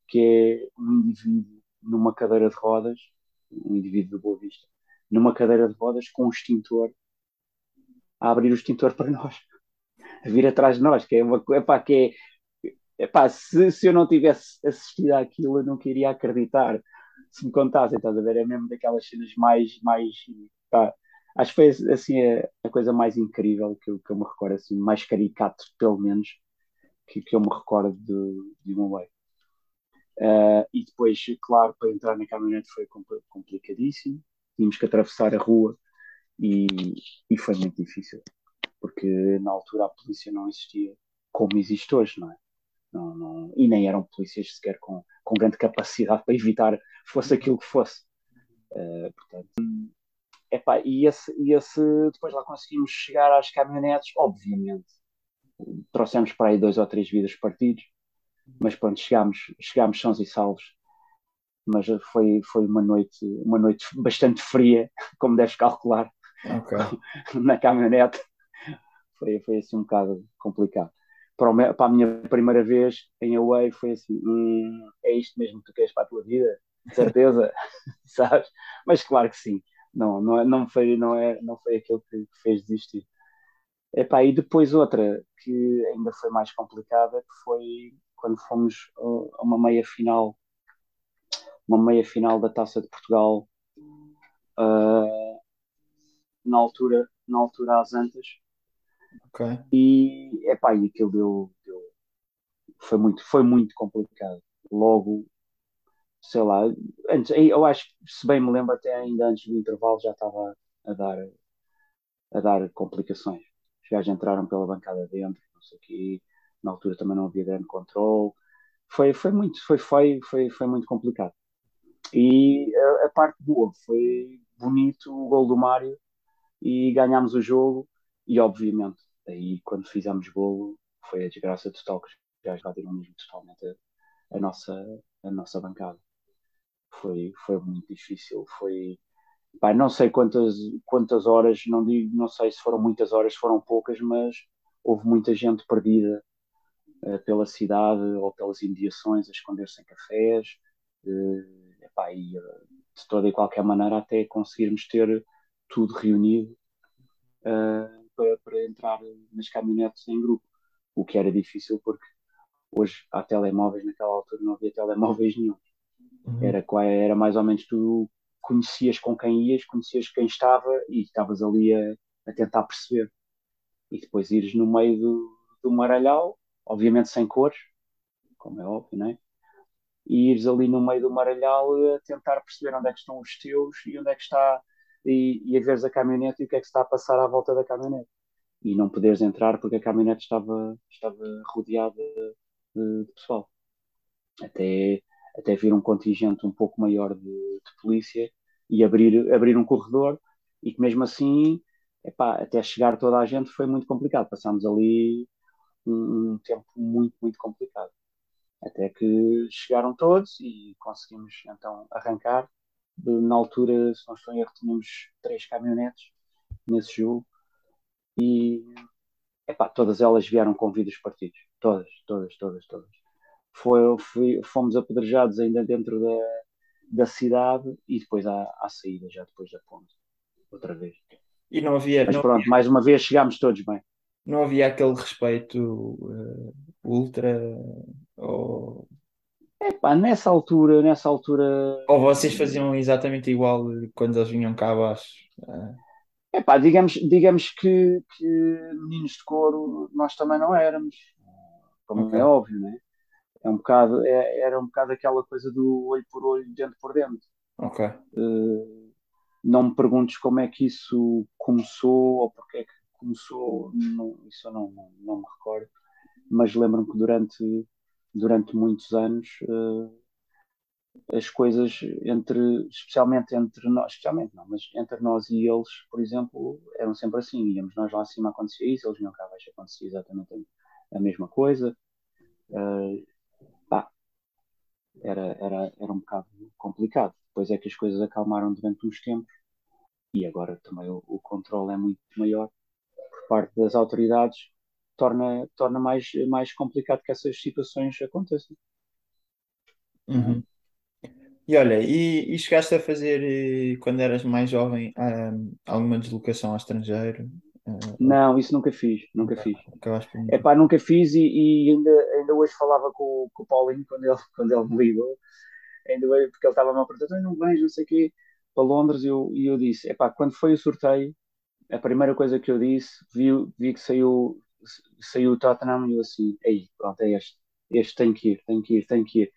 que é um indivíduo numa cadeira de rodas, um indivíduo de Boa Vista, numa cadeira de rodas com um extintor a abrir o extintor para nós, a vir atrás de nós, que é uma epá, que é epá, se, se eu não tivesse assistido àquilo, eu nunca iria acreditar se me contassem, estás a ver? É mesmo daquelas cenas mais, mais pá, acho que foi assim a, a coisa mais incrível que eu, que eu me recordo, assim, mais caricato, pelo menos, que, que eu me recordo de, de uma lei. Uh, e depois, claro, para entrar na caminhonete foi complicadíssimo. Tínhamos que atravessar a rua e, e foi muito difícil, porque na altura a polícia não existia como existe hoje, não é? Não, não, e nem eram polícias sequer com, com grande capacidade para evitar fosse aquilo que fosse. Uh, portanto, epá, e, esse, e esse, depois lá conseguimos chegar às caminhonetes, obviamente. Trouxemos para aí dois ou três vidas partidos, mas pronto, chegámos, chegámos sãos e salvos. Mas foi, foi uma noite uma noite bastante fria, como deves calcular, okay. na caminhonete. Foi, foi assim um bocado complicado. Para, o, para a minha primeira vez em Away foi assim: hum, é isto mesmo que tu queres para a tua vida? De certeza, sabes? Mas claro que sim. Não, não, é, não, foi, não, é, não foi aquilo que fez desistir. Epá, e depois outra que ainda foi mais complicada, que foi quando fomos a uma meia final, uma meia final da Taça de Portugal, uh, na altura, na altura às Antas. Okay. E, epá, e aquilo deu, deu, foi, muito, foi muito complicado. Logo, sei lá, antes, eu acho que, se bem me lembro, até ainda antes do intervalo já estava a dar, a dar complicações. Os gajos entraram pela bancada dentro, não sei o quê, na altura também não havia grande controle. Foi, foi muito, foi feio, foi, foi muito complicado. E a, a parte boa foi bonito o gol do Mário e ganhámos o jogo e obviamente aí quando fizemos golo foi a desgraça total que gajos invadiram mesmo totalmente a, a, nossa, a nossa bancada. Foi, foi muito difícil, foi Pá, não sei quantas, quantas horas, não, digo, não sei se foram muitas horas, foram poucas, mas houve muita gente perdida uh, pela cidade ou pelas imediações a esconder-se em cafés. Uh, e uh, de toda e qualquer maneira, até conseguirmos ter tudo reunido para, para entrar nas caminhonetes em grupo, o que era difícil porque hoje há telemóveis, naquela altura não havia telemóveis nenhum. Uhum. Era, era mais ou menos tu conhecias com quem ias, conhecias quem estava e estavas ali a, a tentar perceber. E depois ires no meio do, do maralhau, obviamente sem cores, como é óbvio, não é? E ires ali no meio do maralhau a tentar perceber onde é que estão os teus e onde é que está, e, e a veres a caminhonete e o que é que está a passar à volta da caminhonete. E não poderes entrar porque a caminhonete estava, estava rodeada de, de pessoal. Até até vir um contingente um pouco maior de, de polícia e abrir, abrir um corredor e que mesmo assim, epá, até chegar toda a gente foi muito complicado. Passámos ali um, um tempo muito, muito complicado. Até que chegaram todos e conseguimos então arrancar. Na altura, se não estou em erro, tínhamos três caminhonetes nesse jogo e epá, todas elas vieram com vidros partidos. Todas, todas, todas, todas foi, foi, fomos apedrejados ainda dentro da, da cidade e depois à, à saída, já depois da ponte, outra vez. E não havia. Mas não pronto, havia, mais uma vez chegámos todos bem. Não havia aquele respeito uh, ultra ou. Epá, nessa altura, nessa altura. Ou vocês faziam exatamente igual quando eles vinham cá abaixo? Uh... Epá, digamos, digamos que, que meninos de couro nós também não éramos, como Ok. é óbvio, né? É um bocado, é- era um bocado aquela coisa do olho por olho, dente por dente. Ok. Eh, não me perguntes como é que isso começou ou porque é que começou, não- isso eu não, não, não me recordo, mas lembro-me que durante, durante muitos anos eh, as coisas entre, especialmente entre nós, especialmente não, mas entre nós e eles, por exemplo, eram sempre assim, íamos nós lá acima acontecia isso, eles vinham cá abaixo acontecia exatamente a, mesma coisa. Pá, era, era, era um bocado complicado. Depois é que as coisas acalmaram durante uns tempos e agora também o, o controle é muito maior por parte das autoridades, torna, torna mais, mais complicado que essas situações aconteçam. Uhum. E olha, e, e chegaste a fazer, eh, quando eras mais jovem, ah, alguma deslocação ao estrangeiro? Ah, Não, isso nunca fiz, nunca fiz. É pá, nunca fiz e, e ainda, ainda hoje falava com, com o Paulinho quando ele, quando ele me ligou, ainda hoje, porque ele estava-me a "Então, não vens, não sei o quê, para Londres, e eu, e eu disse, é pá, quando foi o sorteio, a primeira coisa que eu disse, vi, vi que saiu, saiu o Tottenham e eu assim, aí, pronto, é este, este tem que ir, tem que ir, tem que ir.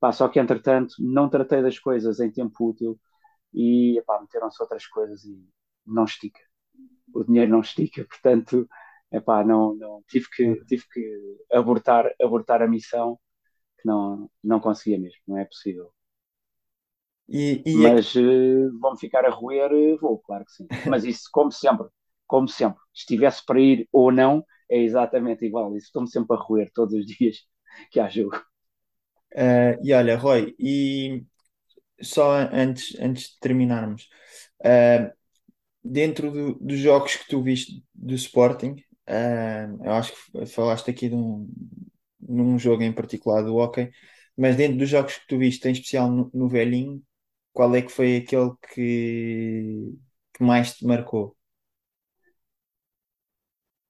Pá, só que entretanto não tratei das coisas em tempo útil e epá, meteram-se outras coisas e não estica. O dinheiro não estica, portanto, epá, não, não, tive que, tive que abortar, abortar a missão que não, não conseguia mesmo, não é possível. E, e Mas uh, vão ficar a roer, uh, vou, claro que sim. Mas isso, como sempre, como sempre, estivesse para ir ou não, é exatamente igual. Isso estou-me sempre a roer todos os dias que há jogo. Uh, e olha, Roy, e só antes, antes de terminarmos, uh, dentro do, dos jogos que tu viste do Sporting, uh, eu acho que falaste aqui de um, num jogo em particular do hockey, mas dentro dos jogos que tu viste, em especial no, no velhinho, qual é que foi aquele que, que mais te marcou?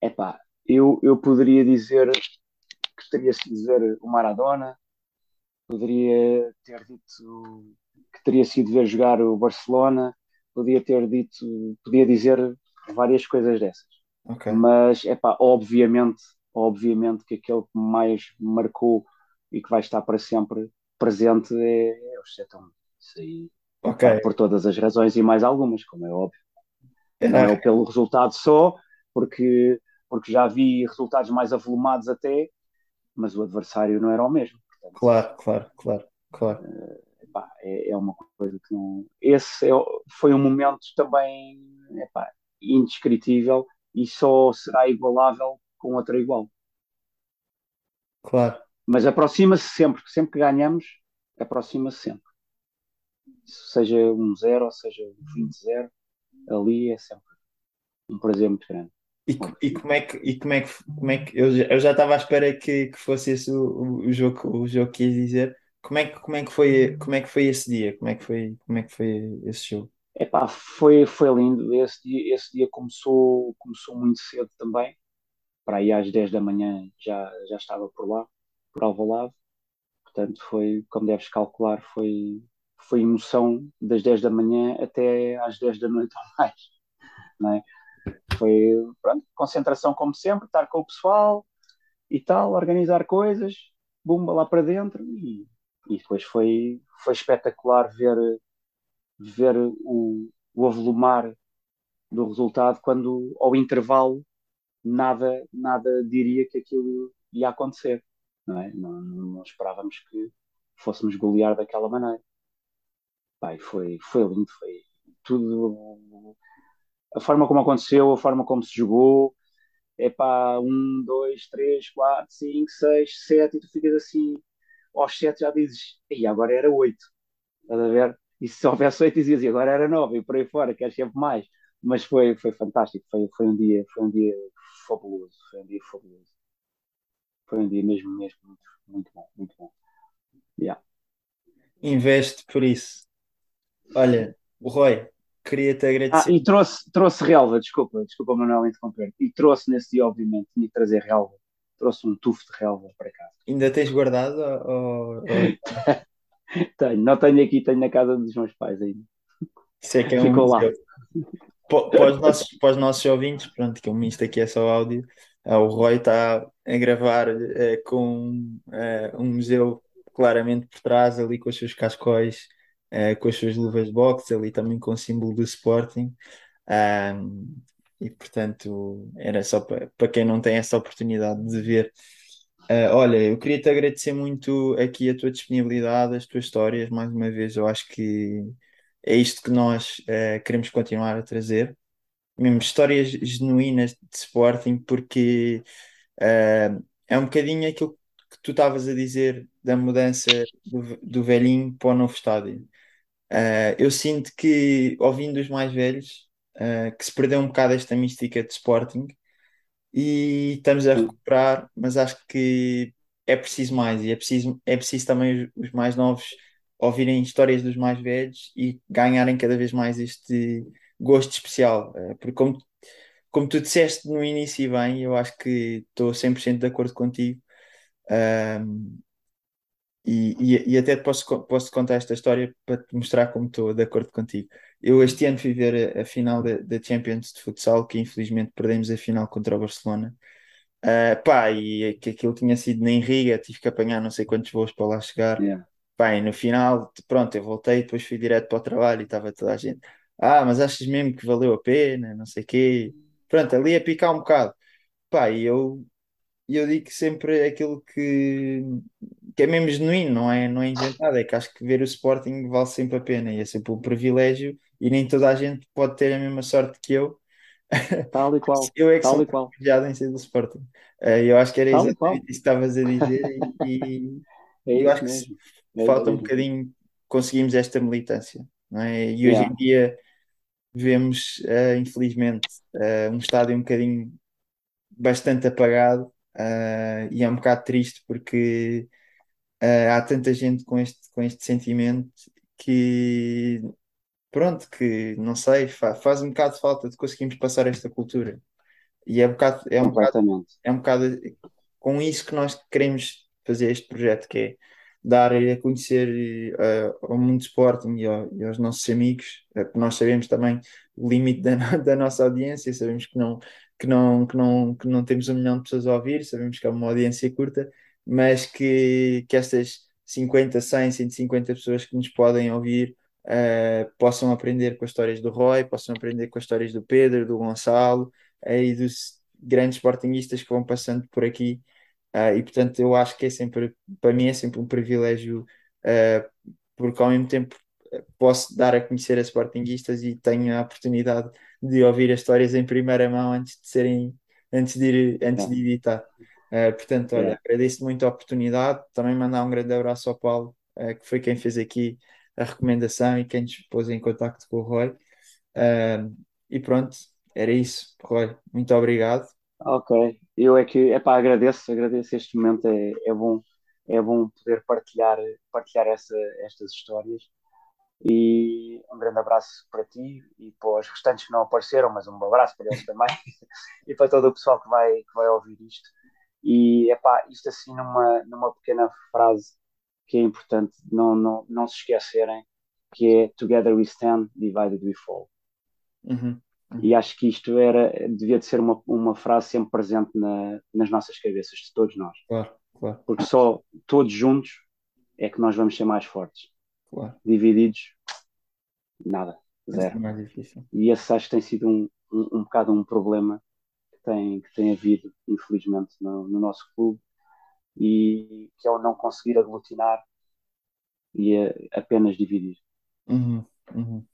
Epá, eu, eu poderia dizer que teria sido ver o Maradona, poderia ter dito que teria sido ver jogar o Barcelona, podia ter dito, podia dizer várias coisas dessas. Ok. Mas é pá, obviamente, obviamente que aquele que mais marcou e que vai estar para sempre presente é, é o Setão. Isso aí, Ok. pá, por todas as razões e mais algumas, como é óbvio. Não é Ok. pelo resultado só, porque, porque já vi resultados mais avolumados até, mas o adversário não era o mesmo. Portanto, Claro, claro, claro, claro. Epá, é, é uma coisa que não. Esse é, foi um momento também epá, indescritível e só será igualável com outra igual. Claro. Mas aproxima-se sempre, sempre que ganhamos, aproxima-se sempre. Seja um zero, ou seja um 20-0, ali é sempre um prazer muito grande. E, e como é que, e como é que, como é que eu, já- eu já estava à espera que, que fosse esse o, o, jogo, o jogo que ias dizer. Como é que, como é que foi, como é que foi esse dia? Como é que foi, como é que foi esse jogo? Epá, foi, foi lindo. Esse dia, esse dia começou, começou muito cedo também. Para aí às 10 da manhã já, já estava por lá, por Alvalade. Portanto, foi, como deves calcular, foi, foi emoção das 10 da manhã até às 10 da noite ou mais. Não é? Foi, pronto, concentração como sempre, estar com o pessoal e tal, organizar coisas, bumba lá para dentro e, e depois foi, foi espetacular ver, ver o, o avolumar do resultado quando ao intervalo nada, nada diria que aquilo ia acontecer. Não, é? não, não esperávamos que fôssemos golear daquela maneira. Pai, foi, foi lindo, foi tudo. A forma como aconteceu, a forma como se jogou, é pá, um, dois, três, quatro, cinco, seis, sete, e tu ficas assim, aos sete já dizes, e agora era oito, estás a ver? E se houvesse oito dizias, e agora era nove, e por aí fora, queres sempre mais. Mas foi, foi fantástico, foi, foi, um dia, foi um dia fabuloso, foi um dia fabuloso. Foi um dia mesmo, mesmo, muito, muito bom, muito bom. Yeah. Investe por isso. Olha, o Roy, queria-te Ah, agradecer. e trouxe, trouxe relva, desculpa, desculpa Manuel interromper. E trouxe nesse dia, obviamente, tinha que trazer relva. Trouxe um tufo de relva para casa. Ainda tens guardado? Ou, Tenho, não tenho aqui, tenho na casa dos meus pais ainda. Isso é que é um Ficou lá. museu. para, os nossos, para os nossos ouvintes, pronto, que como isto aqui é só áudio, uh, o Roy está a gravar uh, com uh, um museu claramente por trás, ali com os seus cascóis, com as suas luvas de boxe, ali também com o símbolo do Sporting. Um, e portanto, era só para, para quem não tem essa oportunidade de ver. Olha, eu queria te agradecer muito aqui a tua disponibilidade, as tuas histórias, mais uma vez, eu acho que é isto que nós uh, queremos continuar a trazer. Mesmo histórias genuínas de Sporting, porque uh, é um bocadinho aquilo que tu estavas a dizer da mudança do, do velhinho para o novo estádio. Uh, eu sinto que, ouvindo os mais velhos, que se perdeu um bocado esta mística de Sporting e estamos a recuperar, mas acho que é preciso mais e é preciso, é preciso também os, mais novos ouvirem histórias dos mais velhos e ganharem cada vez mais este gosto especial. Eh, porque, como, como tu disseste no início, e bem, eu acho que estou 100% de acordo contigo. Um, e, e, e, até posso, posso contar esta história para te mostrar como estou de acordo contigo. Eu este ano fui ver a, a final da, da, Champions de futsal, que infelizmente perdemos a final contra o Barcelona. Uh, pá, e que aquilo tinha sido na Riga, tive que apanhar não sei quantos voos para lá chegar. Yeah. Bem, no final, pronto, eu voltei, depois fui direto para o trabalho e estava toda a gente. Ah, mas achas mesmo que valeu a pena? Não sei o quê. Pronto, ali a picar um bocado. Pá, e eu, eu digo sempre aquilo que, que é mesmo genuíno, não é, não é inventado. É que acho que ver o Sporting vale sempre a pena e é sempre um privilégio e nem toda a gente pode ter a mesma sorte que eu. Tal e qual. eu é que Tal sou privilegiado em ser do Sporting. Eh, eu acho que era Tal exatamente isso que estavas a dizer e, É e eu isso acho que mesmo. se É falta um bocadinho conseguimos esta militância, não é? E hoje Yeah. em dia vemos, eh, infelizmente, eh, um estádio um bocadinho bastante apagado, eh, e é um bocado triste porque eh, há tanta gente com este, com este sentimento que, pronto, que não sei, fa- faz um bocado de falta de conseguirmos passar esta cultura. E é um bocado, é um bocado é um bocado com isso que nós queremos fazer este projeto, que é dar a conhecer eh, ao mundo Sporting e, ao- e aos nossos amigos, eh, porque nós sabemos também o limite da, no- da nossa audiência, sabemos que não, que não, que não, que não temos um milhão de pessoas a ouvir, sabemos que é uma audiência curta, mas que, que estas 50, 100, 150 pessoas que nos podem ouvir eh, possam aprender com as histórias do Roy, possam aprender com as histórias do Pedro, do Gonçalo eh, e dos grandes sportinguistas que vão passando por aqui. Ah, e portanto, eu acho que é sempre, para mim, é sempre um privilégio, porque ao mesmo tempo posso dar a conhecer a sportinguistas e tenho a oportunidade de ouvir as histórias em primeira mão antes de serem, antes de ir, antes de editar. Ah, portanto, olha, Yeah. agradeço muito a oportunidade. Também mandar um grande abraço ao Paulo, ah, que foi quem fez aqui a recomendação e quem nos pôs em contacto com o Roy. Ah, e pronto, era isso, Roy. Muito obrigado. Ok, eu é que, epá, agradeço, agradeço este momento, é, é bom, é bom poder partilhar, partilhar essa, estas histórias e um grande abraço para ti e para os restantes que não apareceram, mas um abraço para eles também e para todo o pessoal que vai, que vai ouvir isto e, epá, isto assim numa, numa pequena frase que é importante não, não, não se esquecerem, que é Together we stand, divided we fall. Uhum. E acho que isto era, devia de ser uma, uma frase sempre presente na, nas nossas cabeças, de todos nós. Claro, claro, Porque só todos juntos é que nós vamos ser mais fortes. claro. Divididos, nada, zero. é. E esse acho que tem sido um, um, um bocado um problema que tem, que tem havido, infelizmente, no, no nosso clube, e que é o não conseguir aglutinar e apenas dividir. Uhum, uhum.